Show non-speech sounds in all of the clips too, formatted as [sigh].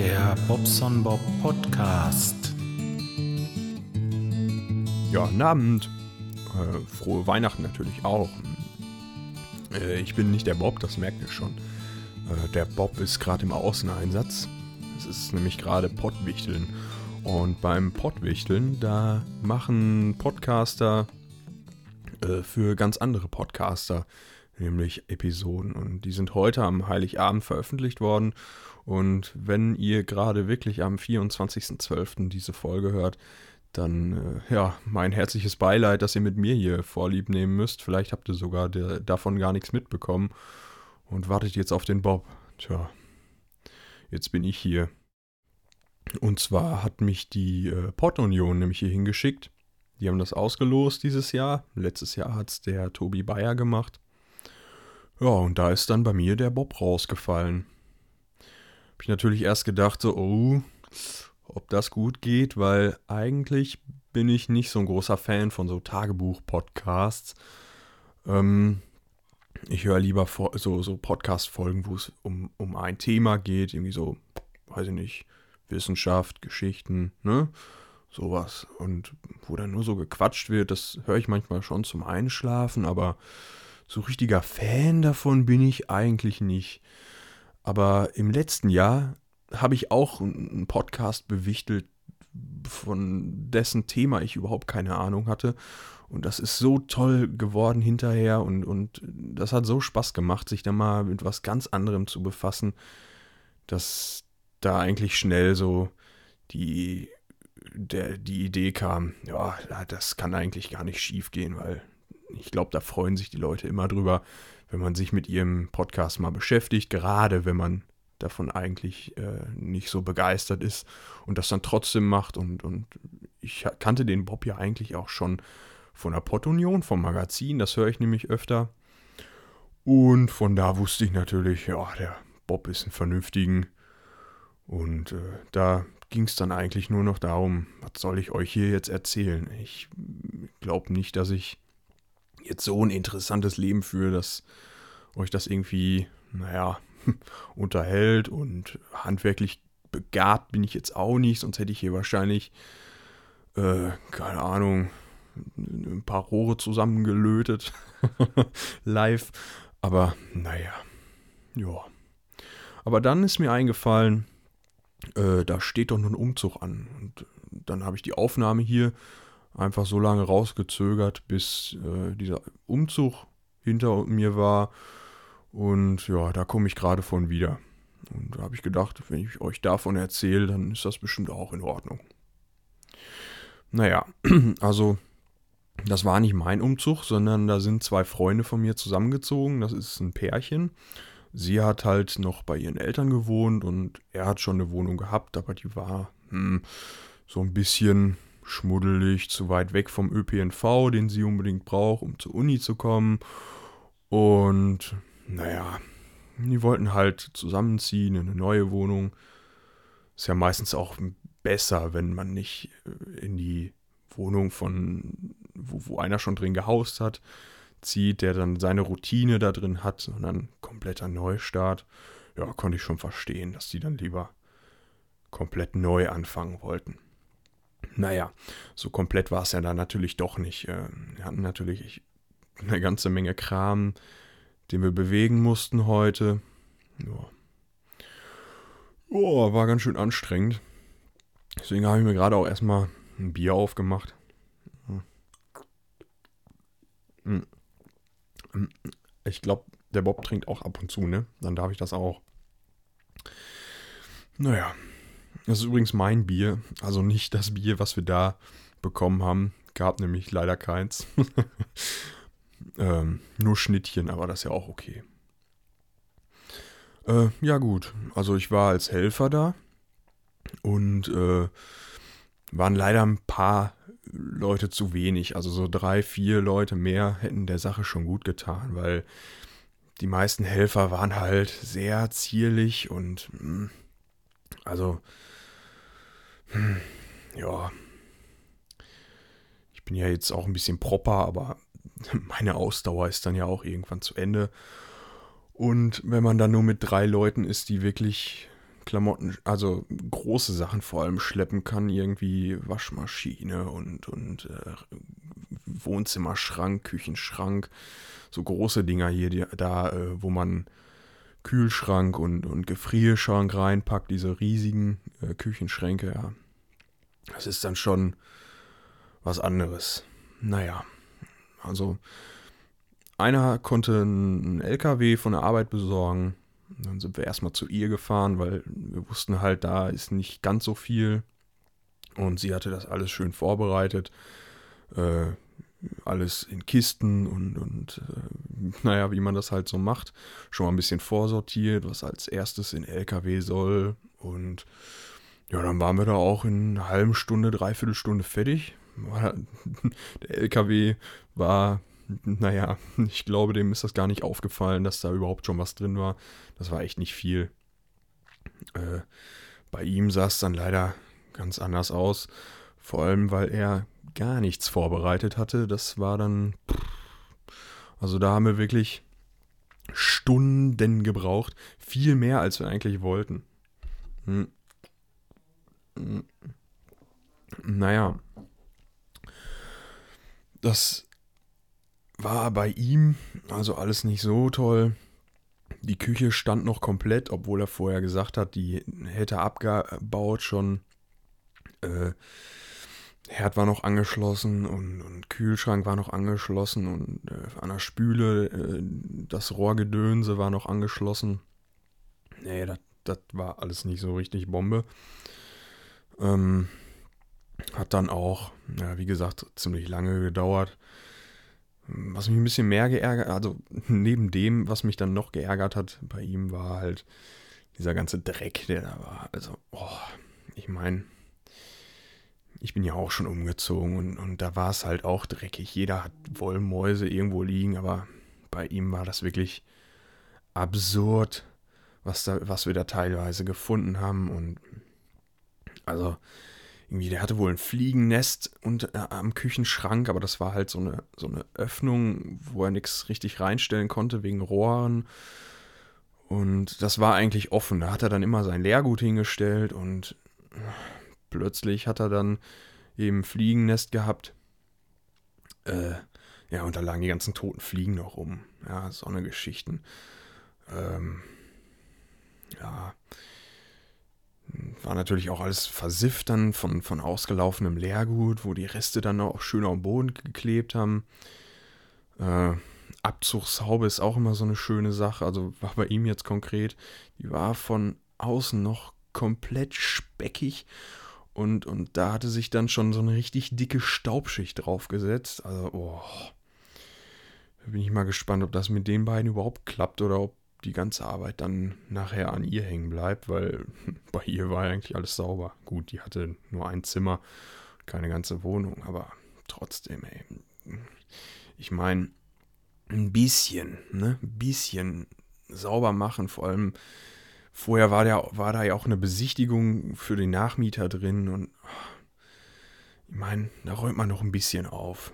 Der Bobson Bob Podcast. Ja, guten Abend. Äh, frohe Weihnachten natürlich auch. Äh, ich bin nicht der Bob, das merkt ihr schon. Äh, der Bob ist gerade im Außeneinsatz. Es ist nämlich gerade Pottwichteln. Und beim Pottwichteln, da machen Podcaster äh, für ganz andere Podcaster nämlich Episoden. Und die sind heute am Heiligabend veröffentlicht worden. Und wenn ihr gerade wirklich am 24.12. diese Folge hört, dann äh, ja, mein herzliches Beileid, dass ihr mit mir hier Vorlieb nehmen müsst. Vielleicht habt ihr sogar der, davon gar nichts mitbekommen und wartet jetzt auf den Bob. Tja, jetzt bin ich hier. Und zwar hat mich die äh, Pott-Union nämlich hier hingeschickt. Die haben das ausgelost dieses Jahr. Letztes Jahr hat es der Tobi Bayer gemacht. Ja, und da ist dann bei mir der Bob rausgefallen. Hab ich natürlich erst gedacht, so, oh, ob das gut geht, weil eigentlich bin ich nicht so ein großer Fan von so Tagebuch-Podcasts. Ähm, ich höre lieber so, so Podcast-Folgen, wo es um, um ein Thema geht, irgendwie so, weiß ich nicht, Wissenschaft, Geschichten, ne? Sowas. Und wo dann nur so gequatscht wird, das höre ich manchmal schon zum Einschlafen, aber so richtiger Fan davon bin ich eigentlich nicht. Aber im letzten Jahr habe ich auch einen Podcast bewichtelt, von dessen Thema ich überhaupt keine Ahnung hatte. Und das ist so toll geworden hinterher und, und das hat so Spaß gemacht, sich da mal mit was ganz anderem zu befassen, dass da eigentlich schnell so die, der, die Idee kam, ja, das kann eigentlich gar nicht schief gehen, weil ich glaube, da freuen sich die Leute immer drüber, wenn man sich mit ihrem Podcast mal beschäftigt, gerade wenn man davon eigentlich äh, nicht so begeistert ist und das dann trotzdem macht. Und, und ich kannte den Bob ja eigentlich auch schon von der Pottunion, vom Magazin, das höre ich nämlich öfter. Und von da wusste ich natürlich, ja, der Bob ist ein vernünftigen. Und äh, da ging es dann eigentlich nur noch darum, was soll ich euch hier jetzt erzählen? Ich glaube nicht, dass ich jetzt so ein interessantes Leben führe, dass euch das irgendwie, naja, [laughs] unterhält und handwerklich begabt bin ich jetzt auch nicht, sonst hätte ich hier wahrscheinlich, äh, keine Ahnung, ein paar Rohre zusammengelötet [laughs] live. Aber naja, ja. Aber dann ist mir eingefallen, äh, da steht doch nur ein Umzug an. Und dann habe ich die Aufnahme hier einfach so lange rausgezögert, bis äh, dieser Umzug hinter mir war. Und ja, da komme ich gerade von wieder. Und da habe ich gedacht, wenn ich euch davon erzähle, dann ist das bestimmt auch in Ordnung. Naja, [clears throat] also das war nicht mein Umzug, sondern da sind zwei Freunde von mir zusammengezogen. Das ist ein Pärchen. Sie hat halt noch bei ihren Eltern gewohnt und er hat schon eine Wohnung gehabt, aber die war hm, so ein bisschen schmuddelig, zu weit weg vom ÖPNV, den sie unbedingt braucht, um zur Uni zu kommen. Und naja, die wollten halt zusammenziehen in eine neue Wohnung. Ist ja meistens auch besser, wenn man nicht äh, in die Wohnung von, wo, wo einer schon drin gehaust hat, zieht, der dann seine Routine da drin hat, sondern kompletter Neustart. Ja, konnte ich schon verstehen, dass die dann lieber komplett neu anfangen wollten. Naja, so komplett war es ja dann natürlich doch nicht. Ähm, wir hatten natürlich eine ganze Menge Kram, den wir bewegen mussten heute. Ja. War ganz schön anstrengend. Deswegen habe ich mir gerade auch erstmal ein Bier aufgemacht. Hm. Hm. Ich glaube, der Bob trinkt auch ab und zu, ne? Dann darf ich das auch. Naja. Das ist übrigens mein Bier. Also nicht das Bier, was wir da bekommen haben. Gab nämlich leider keins. [laughs] Ähm, nur Schnittchen, aber das ist ja auch okay. Äh, ja gut, also ich war als Helfer da und äh, waren leider ein paar Leute zu wenig. Also so drei, vier Leute mehr hätten der Sache schon gut getan, weil die meisten Helfer waren halt sehr zierlich und mh, hm, also ja. Ich bin ja jetzt auch ein bisschen proper, aber [laughs] meine Ausdauer ist dann ja auch irgendwann zu Ende. Und wenn man dann nur mit drei Leuten ist, die wirklich Klamotten, also große Sachen vor allem schleppen kann, irgendwie Waschmaschine und, und äh, Wohnzimmerschrank, Küchenschrank, so große Dinger hier, die, da, äh, wo man Kühlschrank und, und Gefrierschrank reinpackt, diese riesigen äh, Küchenschränke, ja. Das ist dann schon was anderes. Naja, also einer konnte einen LKW von der Arbeit besorgen. Dann sind wir erstmal zu ihr gefahren, weil wir wussten halt, da ist nicht ganz so viel. Und sie hatte das alles schön vorbereitet. Äh, alles in Kisten und, und äh, [laughs] naja, wie man das halt so macht. Schon mal ein bisschen vorsortiert, was als erstes in LKW soll. Und ja, dann waren wir da auch in einer halben Stunde, dreiviertel Stunde fertig. [laughs] Der LKW war, naja, [laughs] ich glaube, dem ist das gar nicht aufgefallen, dass da überhaupt schon was drin war. Das war echt nicht viel. Äh, bei ihm sah es dann leider ganz anders aus. Vor allem, weil er gar nichts vorbereitet hatte. Das war dann. Also da haben wir wirklich Stunden gebraucht. Viel mehr, als wir eigentlich wollten. Hm. Hm. Naja. Das war bei ihm also alles nicht so toll. Die Küche stand noch komplett, obwohl er vorher gesagt hat, die hätte abgebaut schon. Äh, Herd war noch angeschlossen und, und Kühlschrank war noch angeschlossen und äh, an der Spüle äh, das Rohrgedönse war noch angeschlossen. Nee, das war alles nicht so richtig Bombe. Ähm, hat dann auch, ja, wie gesagt, ziemlich lange gedauert. Was mich ein bisschen mehr geärgert, also [laughs] neben dem, was mich dann noch geärgert hat bei ihm, war halt dieser ganze Dreck, der da war. Also, oh, ich meine, ich bin ja auch schon umgezogen und, und da war es halt auch dreckig. Jeder hat Wollmäuse irgendwo liegen, aber bei ihm war das wirklich absurd, was, da, was wir da teilweise gefunden haben. Und also irgendwie, der hatte wohl ein Fliegennest und, äh, am Küchenschrank, aber das war halt so eine, so eine Öffnung, wo er nichts richtig reinstellen konnte wegen Rohren. Und das war eigentlich offen. Da hat er dann immer sein Leergut hingestellt und plötzlich hat er dann eben Fliegennest gehabt. Äh, ja, und da lagen die ganzen toten Fliegen noch rum. Ja, so eine Geschichten. Ähm, ja. War natürlich auch alles versifft dann von, von ausgelaufenem Leergut, wo die Reste dann auch schön dem Boden geklebt haben. Äh, Abzugshaube ist auch immer so eine schöne Sache. Also war bei ihm jetzt konkret. Die war von außen noch komplett speckig und, und da hatte sich dann schon so eine richtig dicke Staubschicht draufgesetzt. Also, oh. Da bin ich mal gespannt, ob das mit den beiden überhaupt klappt oder ob die ganze Arbeit dann nachher an ihr hängen bleibt, weil [laughs] bei ihr war eigentlich alles sauber. Gut, die hatte nur ein Zimmer, keine ganze Wohnung, aber trotzdem, ey. Ich meine, ein bisschen, ne? Ein bisschen sauber machen, vor allem Vorher war, der, war da ja auch eine Besichtigung für den Nachmieter drin und ich meine, da räumt man noch ein bisschen auf.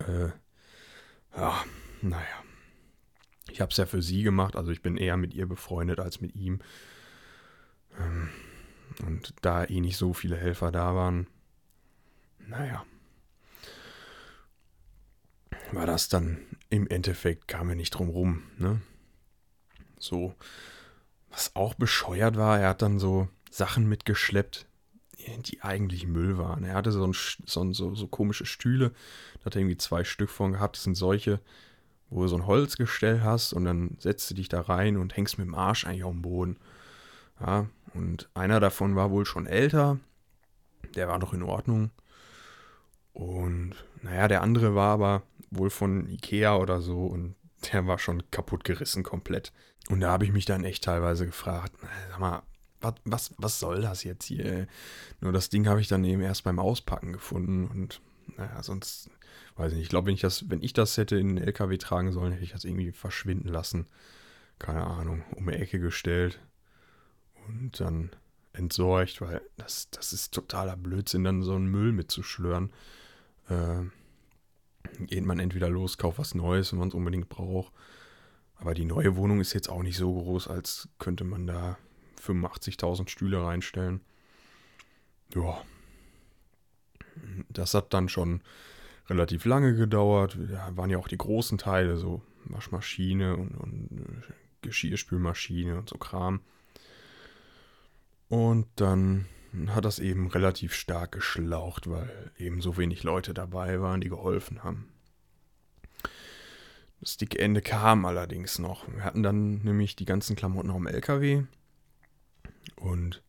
Äh, ja, naja. Ich habe es ja für sie gemacht, also ich bin eher mit ihr befreundet als mit ihm. Ähm, und da eh nicht so viele Helfer da waren, naja, war das dann im Endeffekt, kam er nicht drum rum, ne? So, was auch bescheuert war, er hat dann so Sachen mitgeschleppt, die eigentlich Müll waren. Er hatte so, ein, so, so, so komische Stühle, da hat er irgendwie zwei Stück von gehabt. Das sind solche, wo du so ein Holzgestell hast und dann setzt du dich da rein und hängst mit dem Arsch eigentlich auf dem Boden. Ja, und einer davon war wohl schon älter, der war noch in Ordnung. Und naja, der andere war aber wohl von Ikea oder so und der war schon kaputt gerissen komplett. Und da habe ich mich dann echt teilweise gefragt, sag mal, was, was, was soll das jetzt hier? Nur das Ding habe ich dann eben erst beim Auspacken gefunden und naja, sonst, weiß ich nicht, ich glaube, wenn ich das, wenn ich das hätte in den LKW tragen sollen, hätte ich das irgendwie verschwinden lassen. Keine Ahnung, um die Ecke gestellt und dann entsorgt, weil das, das ist totaler Blödsinn, dann so einen Müll mitzuschlören. Äh, geht man entweder los, kauft was Neues, wenn man es unbedingt braucht aber die neue Wohnung ist jetzt auch nicht so groß, als könnte man da 85.000 Stühle reinstellen. Ja. Das hat dann schon relativ lange gedauert. Da waren ja auch die großen Teile, so Waschmaschine und, und äh, Geschirrspülmaschine und so Kram. Und dann hat das eben relativ stark geschlaucht, weil eben so wenig Leute dabei waren, die geholfen haben. Das dicke Ende kam allerdings noch. Wir hatten dann nämlich die ganzen Klamotten auf dem LKW und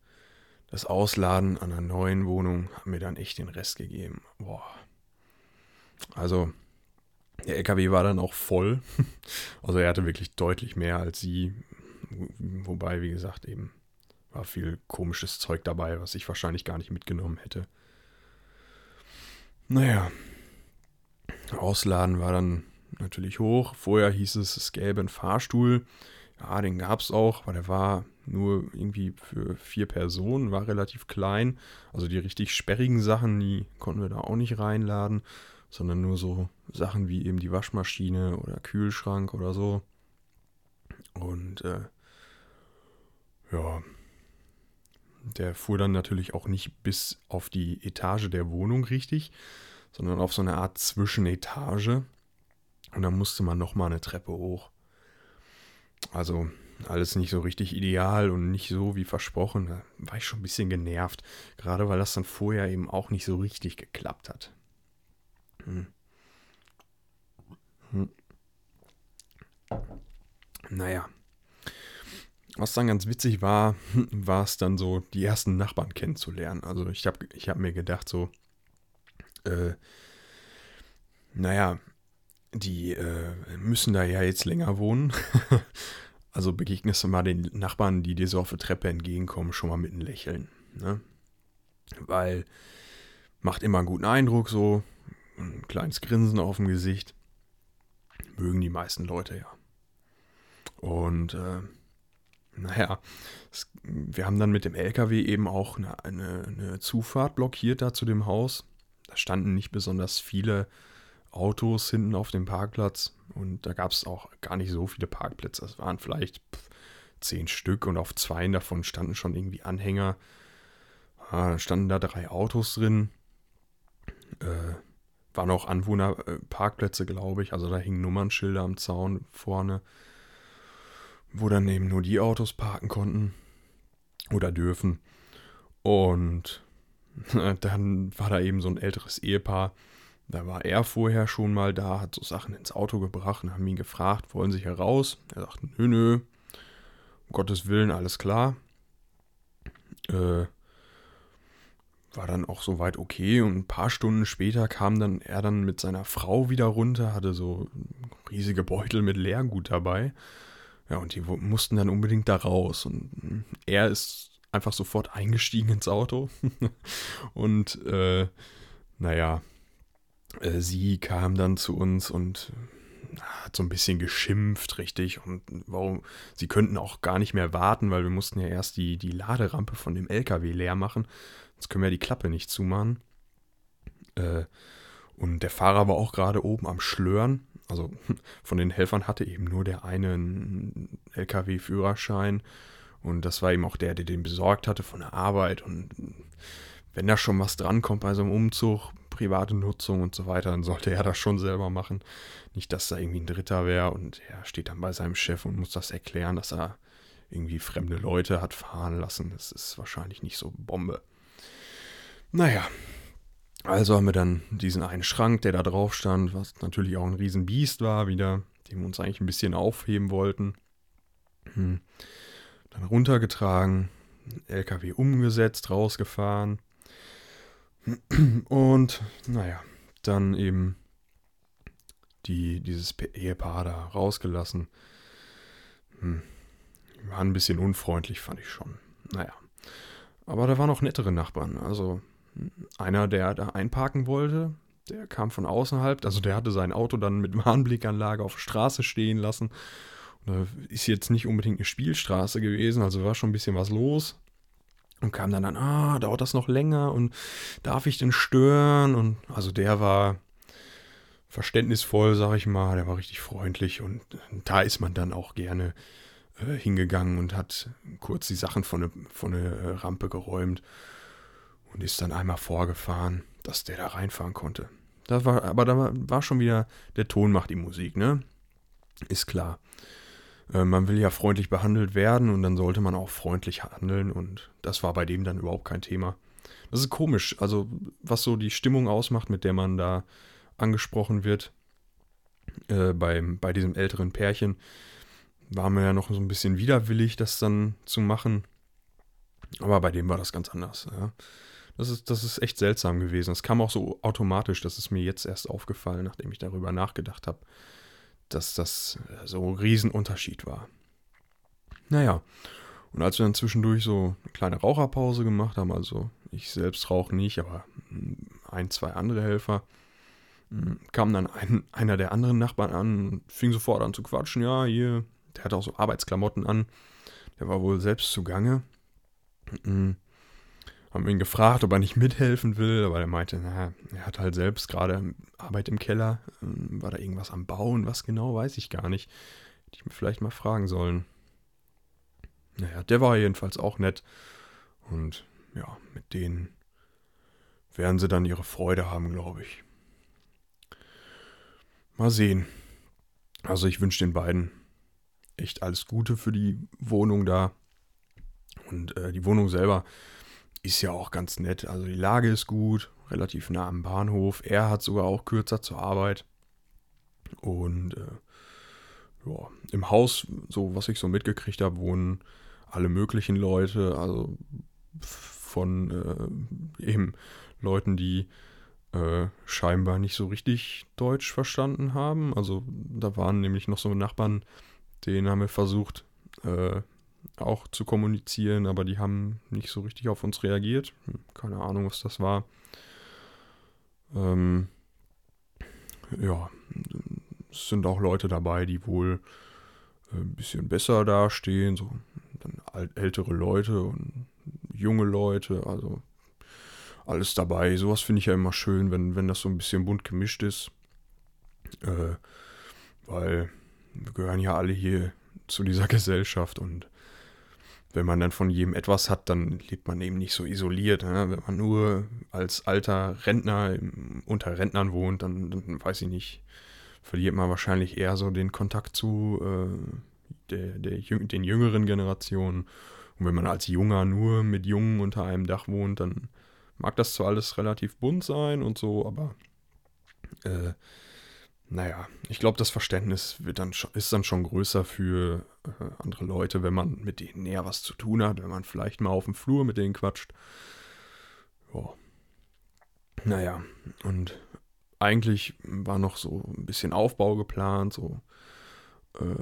das Ausladen an einer neuen Wohnung hat mir dann echt den Rest gegeben. Boah. Also, der LKW war dann auch voll. [laughs] Also er hatte wirklich deutlich mehr als sie. Wobei, wie gesagt, eben war viel komisches Zeug dabei, was ich wahrscheinlich gar nicht mitgenommen hätte. Naja. Ausladen war dann natürlich hoch. Vorher hieß es, es gäbe einen Fahrstuhl. Ja, den gab es auch, aber der war nur irgendwie für vier Personen, war relativ klein. Also die richtig sperrigen Sachen, die konnten wir da auch nicht reinladen, sondern nur so Sachen wie eben die Waschmaschine oder Kühlschrank oder so. Und äh, ja, der fuhr dann natürlich auch nicht bis auf die Etage der Wohnung richtig, sondern auf so eine Art Zwischenetage. Und dann musste man nochmal eine Treppe hoch. Also alles nicht so richtig ideal und nicht so wie versprochen. Da war ich schon ein bisschen genervt. Gerade weil das dann vorher eben auch nicht so richtig geklappt hat. Hm. Hm. Naja. Was dann ganz witzig war, [laughs] war es dann so, die ersten Nachbarn kennenzulernen. Also ich habe ich hab mir gedacht, so, äh, naja, die äh, müssen da ja jetzt länger wohnen. [laughs] also begegnest du mal den Nachbarn, die dir so auf der Treppe entgegenkommen, schon mal mit einem Lächeln. Ne? Weil macht immer einen guten Eindruck, so ein kleines Grinsen auf dem Gesicht. Mögen die meisten Leute ja. Und äh, naja, es, wir haben dann mit dem LKW eben auch eine, eine, eine Zufahrt blockiert da zu dem Haus. Da standen nicht besonders viele Autos hinten auf dem Parkplatz und da gab es auch gar nicht so viele Parkplätze. Es waren vielleicht zehn Stück und auf zwei davon standen schon irgendwie Anhänger. Ah, standen da drei Autos drin. Äh, waren auch Anwohnerparkplätze, glaube ich. Also da hingen Nummernschilder am Zaun vorne, wo dann eben nur die Autos parken konnten oder dürfen. Und [laughs] dann war da eben so ein älteres Ehepaar, da war er vorher schon mal da, hat so Sachen ins Auto gebracht und haben ihn gefragt, wollen Sie heraus? Er sagt, nö, nö, um Gottes Willen, alles klar. Äh, war dann auch soweit okay und ein paar Stunden später kam dann er dann mit seiner Frau wieder runter, hatte so riesige Beutel mit Leergut dabei. Ja, und die mussten dann unbedingt da raus und er ist einfach sofort eingestiegen ins Auto [laughs] und äh, naja, äh, sie kam dann zu uns und äh, hat so ein bisschen geschimpft, richtig. Und warum, sie könnten auch gar nicht mehr warten, weil wir mussten ja erst die, die Laderampe von dem LKW leer machen. Sonst können wir die Klappe nicht zumachen. Äh, und der Fahrer war auch gerade oben am Schlören. Also [laughs] von den Helfern hatte eben nur der eine einen LKW-Führerschein. Und das war eben auch der, der den besorgt hatte von der Arbeit. Und wenn da schon was drankommt bei so einem Umzug, private Nutzung und so weiter, dann sollte er das schon selber machen. Nicht, dass da irgendwie ein Dritter wäre und er steht dann bei seinem Chef und muss das erklären, dass er irgendwie fremde Leute hat fahren lassen. Das ist wahrscheinlich nicht so Bombe. Naja, also haben wir dann diesen einen Schrank, der da drauf stand, was natürlich auch ein Riesenbiest war, wieder, den wir uns eigentlich ein bisschen aufheben wollten. Hm. Dann runtergetragen, LKW umgesetzt, rausgefahren. Und naja, dann eben die, dieses Ehepaar da rausgelassen. Hm. War ein bisschen unfreundlich, fand ich schon. Naja. Aber da waren auch nettere Nachbarn. Also einer, der da einparken wollte, der kam von außerhalb. Also der hatte sein Auto dann mit Warnblickanlage auf der Straße stehen lassen. Und da ist jetzt nicht unbedingt eine Spielstraße gewesen, also war schon ein bisschen was los. Und kam dann an, ah, dauert das noch länger und darf ich denn stören? Und also der war verständnisvoll, sag ich mal, der war richtig freundlich und da ist man dann auch gerne äh, hingegangen und hat kurz die Sachen von der von ne Rampe geräumt und ist dann einmal vorgefahren, dass der da reinfahren konnte. Das war, aber da war schon wieder, der Ton macht die Musik, ne? Ist klar. Äh, man will ja freundlich behandelt werden und dann sollte man auch freundlich handeln und das war bei dem dann überhaupt kein Thema. Das ist komisch, also was so die Stimmung ausmacht, mit der man da angesprochen wird, äh, beim, bei diesem älteren Pärchen, war mir ja noch so ein bisschen widerwillig, das dann zu machen. Aber bei dem war das ganz anders. Ja. Das, ist, das ist echt seltsam gewesen. Es kam auch so automatisch, das ist mir jetzt erst aufgefallen, nachdem ich darüber nachgedacht habe, dass das äh, so ein Riesenunterschied war. Naja, und als wir dann zwischendurch so eine kleine Raucherpause gemacht haben, also ich selbst rauche nicht, aber ein, zwei andere Helfer, hm, kam dann ein, einer der anderen Nachbarn an und fing sofort an zu quatschen. Ja, hier, der hatte auch so Arbeitsklamotten an. Der war wohl selbst zugange. Mhm. Haben ihn gefragt, ob er nicht mithelfen will, aber er meinte, na, er hat halt selbst gerade Arbeit im Keller. Ähm, war da irgendwas am Bauen? Was genau, weiß ich gar nicht. Hätte ich mir vielleicht mal fragen sollen. Naja, der war jedenfalls auch nett. Und ja, mit denen werden sie dann ihre Freude haben, glaube ich. Mal sehen. Also ich wünsche den beiden echt alles Gute für die Wohnung da. Und äh, die Wohnung selber ist ja auch ganz nett. Also die Lage ist gut, relativ nah am Bahnhof. Er hat sogar auch kürzer zur Arbeit. Und äh, ja, im Haus, so was ich so mitgekriegt habe, wohnen alle möglichen Leute. Also von äh, eben Leuten, die äh, scheinbar nicht so richtig Deutsch verstanden haben. Also da waren nämlich noch so Nachbarn, denen haben wir versucht äh, auch zu kommunizieren, aber die haben nicht so richtig auf uns reagiert. Hm, keine Ahnung, was das war. Ähm, ja, es sind auch Leute dabei, die wohl äh, ein bisschen besser dastehen, so dann ältere Leute und junge Leute, also alles dabei. Sowas finde ich ja immer schön, wenn, wenn das so ein bisschen bunt gemischt ist. Äh, weil wir gehören ja alle hier zu dieser [laughs] Gesellschaft und wenn man dann von jedem etwas hat, dann lebt man eben nicht so isoliert. Ne? Wenn man nur als alter Rentner unter Rentnern wohnt, dann, dann, weiß ich nicht, verliert man wahrscheinlich eher so den Kontakt zu äh, der, der, den jüngeren Generationen. Und wenn man als Junger nur mit Jungen unter einem Dach wohnt, dann mag das zwar alles relativ bunt sein und so, aber äh, naja, ich glaube, das Verständnis wird dann ist dann schon größer für äh, andere Leute, wenn man mit denen näher was zu tun hat, wenn man vielleicht mal auf dem Flur mit denen quatscht. Ja. Naja, und eigentlich war noch so ein bisschen Aufbau geplant, so äh,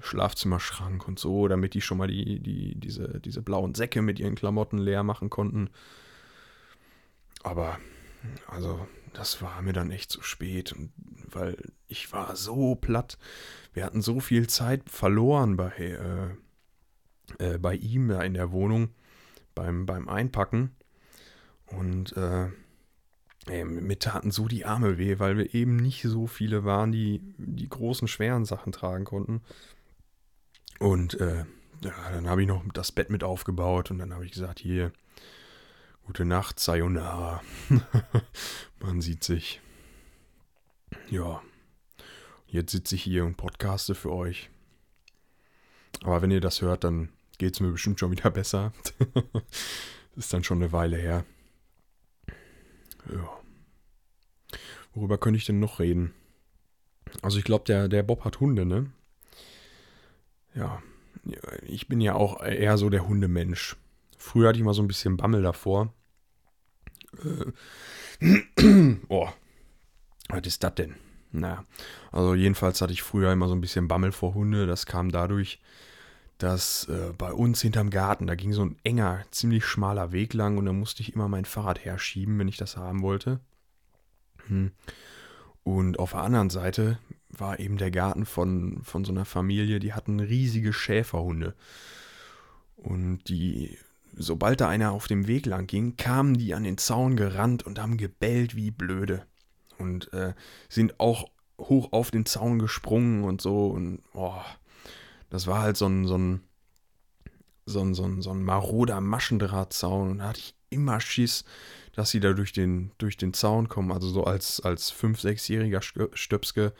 Schlafzimmerschrank und so, damit die schon mal die, die, diese, diese blauen Säcke mit ihren Klamotten leer machen konnten. Aber, also, das war mir dann echt zu spät, weil ich war so platt. Wir hatten so viel Zeit verloren bei, äh, äh, bei ihm da in der Wohnung beim, beim Einpacken. Und äh, ey, mir taten so die Arme weh, weil wir eben nicht so viele waren, die die großen, schweren Sachen tragen konnten. Und äh, ja, dann habe ich noch das Bett mit aufgebaut und dann habe ich gesagt, hier, Gute Nacht, Sayonara. [laughs] Man sieht sich. Ja. Jetzt sitze ich hier und podcaste für euch. Aber wenn ihr das hört, dann geht es mir bestimmt schon wieder [laughs] besser. ist dann schon eine Weile her. Ja. Worüber könnte ich denn noch reden? Also ich glaube, der, der Bob hat Hunde, ne? Ja. Ich bin ja auch eher so der Hundemensch. Früher hatte ich mal so ein bisschen Bammel davor. Äh, [clears throat] oh, was ist das denn? Naja, also jedenfalls hatte ich früher immer so ein bisschen Bammel vor Hunde. Das kam dadurch, dass äh, bei uns hinterm Garten, da ging so ein enger, ziemlich schmaler Weg lang und da musste ich immer mein Fahrrad herschieben, wenn ich das haben wollte. Hm. Und auf der anderen Seite war eben der Garten von, von so einer Familie, die hatten riesige Schäferhunde. Und die sobald da einer auf dem Weg lang ging, kamen die an den Zaun gerannt und haben gebellt wie blöde. Und äh, sind auch hoch auf den Zaun gesprungen und so. Und boah, das war halt so ein, so ein, so ein, so ein, so ein maroder Maschendrahtzaun und da hatte ich immer Schiss, dass sie da durch den, durch den Zaun kommen. Also so als, als 5-, 6-jähriger Stöpske.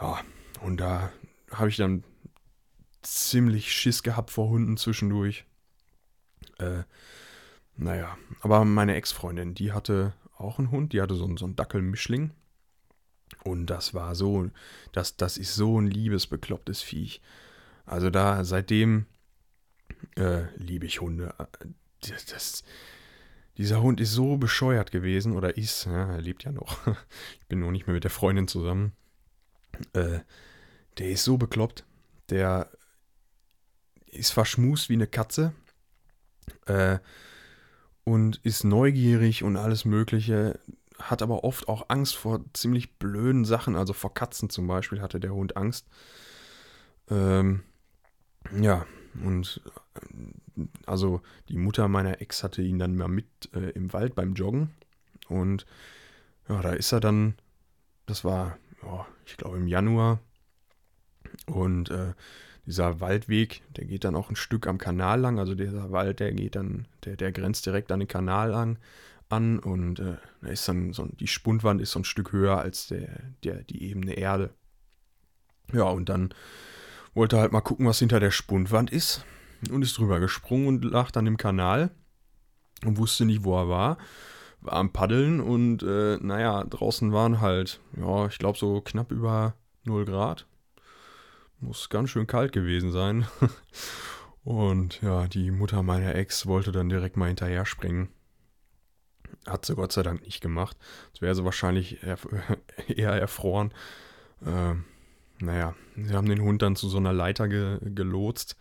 Ja, und da habe ich dann ziemlich Schiss gehabt vor Hunden zwischendurch. Äh, naja, aber meine Ex-Freundin, die hatte auch einen Hund, die hatte so, so einen Dackelmischling. Und das war so, das, das ist so ein liebesbeklopptes Viech. Also da, seitdem äh, liebe ich Hunde. Das, das, dieser Hund ist so bescheuert gewesen, oder ist, ja, er lebt ja noch. [laughs] Ich bin noch nicht mehr mit der Freundin zusammen. Äh, der ist so bekloppt. Der ist verschmust wie eine Katze. Äh, und ist neugierig und alles Mögliche. Hat aber oft auch Angst vor ziemlich blöden Sachen. Also vor Katzen zum Beispiel hatte der Hund Angst. Ähm, ja, und also die Mutter meiner Ex hatte ihn dann mal mit äh, im Wald beim Joggen. Und ja, da ist er dann, das war, ja, ich glaube im Januar. Und äh, dieser Waldweg, der geht dann auch ein Stück am Kanal lang. Also dieser Wald, der geht dann, der, der grenzt direkt an den Kanal lang an. Und äh, da ist dann so, die Spundwand ist so ein Stück höher als der, der, die ebene Erde. Ja, und dann wollte er halt mal gucken, was hinter der Spundwand ist und ist drüber gesprungen und lag dann im Kanal und wusste nicht, wo er war. War am Paddeln und äh, naja, draußen waren halt, ja, ich glaube so knapp über 0 Grad. Muss ganz schön kalt gewesen sein. [laughs] und ja, die Mutter meiner Ex wollte dann direkt mal hinterher springen. Hat sie Gott sei Dank nicht gemacht. Das wäre sie wahrscheinlich eher, [laughs] eher erfroren. Äh, naja, sie haben den Hund dann zu so einer Leiter ge gelotst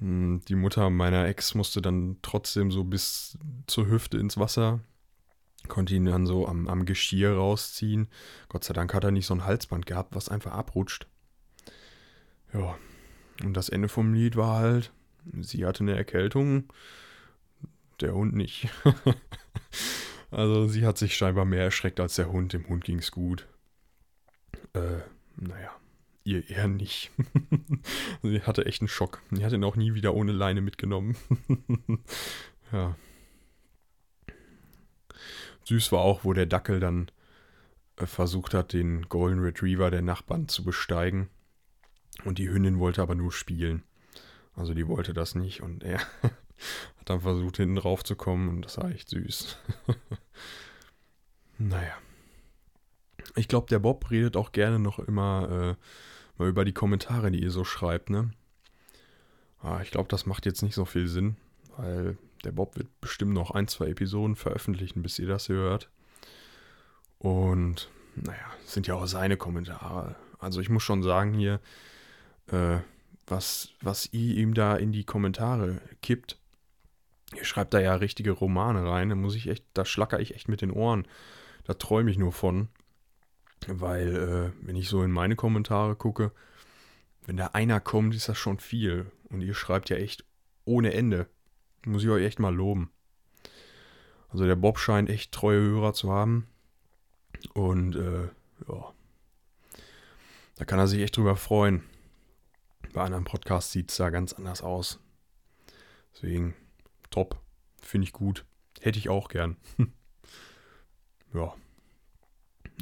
hm, die Mutter meiner Ex musste dann trotzdem so bis zur Hüfte ins Wasser, konnte ihn dann so am, am Geschirr rausziehen. Gott sei Dank hat er nicht so ein Halsband gehabt, was einfach abrutscht. Ja, und das Ende vom Lied war halt, sie hatte eine Erkältung, der Hund nicht. [laughs] also sie hat sich scheinbar mehr erschreckt als der Hund, dem Hund ging es gut. Äh, naja ihr eher nicht. [laughs] sie hatte echt einen Schock. Die hat ihn auch nie wieder ohne Leine mitgenommen. [laughs] ja. Süß war auch, wo der Dackel dann äh, versucht hat, den Golden Retriever der Nachbarn zu besteigen. Und die Hündin wollte aber nur spielen. Also die wollte das nicht und er [laughs] hat dann versucht, hinten drauf zu kommen und das war echt süß. [laughs] naja. Ich glaube, der Bob redet auch gerne noch immer äh, mal über die Kommentare, die ihr so schreibt, ne? Ah, ich glaube, das macht jetzt nicht so viel Sinn, weil der Bob wird bestimmt noch ein, zwei Episoden veröffentlichen, bis ihr das hört. Und naja, sind ja auch seine Kommentare. Also ich muss schon sagen hier, äh, was, was ihr ihm da in die Kommentare kippt. Ihr schreibt da ja richtige Romane rein, da muss ich echt, da schlacker ich echt mit den Ohren. Da träume ich nur von. Weil, äh, wenn ich so in meine Kommentare gucke, wenn da einer kommt, ist das schon viel. Und ihr schreibt ja echt ohne Ende. Muss ich euch echt mal loben. Also der Bob scheint echt treue Hörer zu haben. Und äh, ja. Da kann er sich echt drüber freuen. Bei anderen Podcasts sieht es da ganz anders aus. Deswegen, top. Finde ich gut. Hätte ich auch gern. [laughs] ja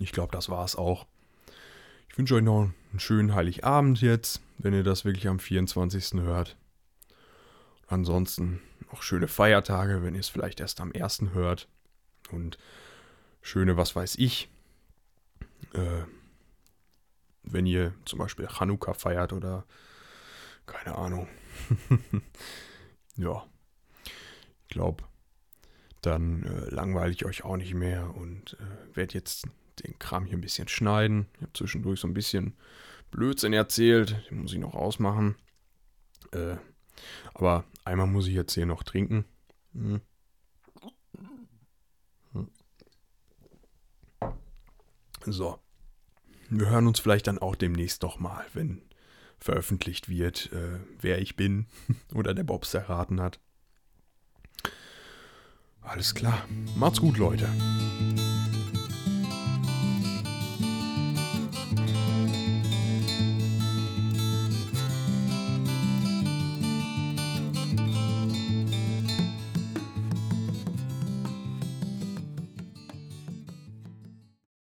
ich glaube, das war es auch. Ich wünsche euch noch einen schönen Heiligabend jetzt, wenn ihr das wirklich am 24. hört. Ansonsten noch schöne Feiertage, wenn ihr es vielleicht erst am 1. hört. Und schöne, was weiß ich, äh, wenn ihr zum Beispiel Chanukka feiert oder keine Ahnung. [laughs] ja, ich glaube, dann äh, langweile ich euch auch nicht mehr und äh, werde jetzt den Kram hier ein bisschen schneiden. Ich habe zwischendurch so ein bisschen Blödsinn erzählt. Den muss ich noch ausmachen. Äh, aber einmal muss ich jetzt hier noch trinken. Hm. Hm. So. Wir hören uns vielleicht dann auch demnächst nochmal, wenn veröffentlicht wird, äh, wer ich bin [laughs] oder der Bobs erraten hat. Alles klar. Macht's gut, Leute.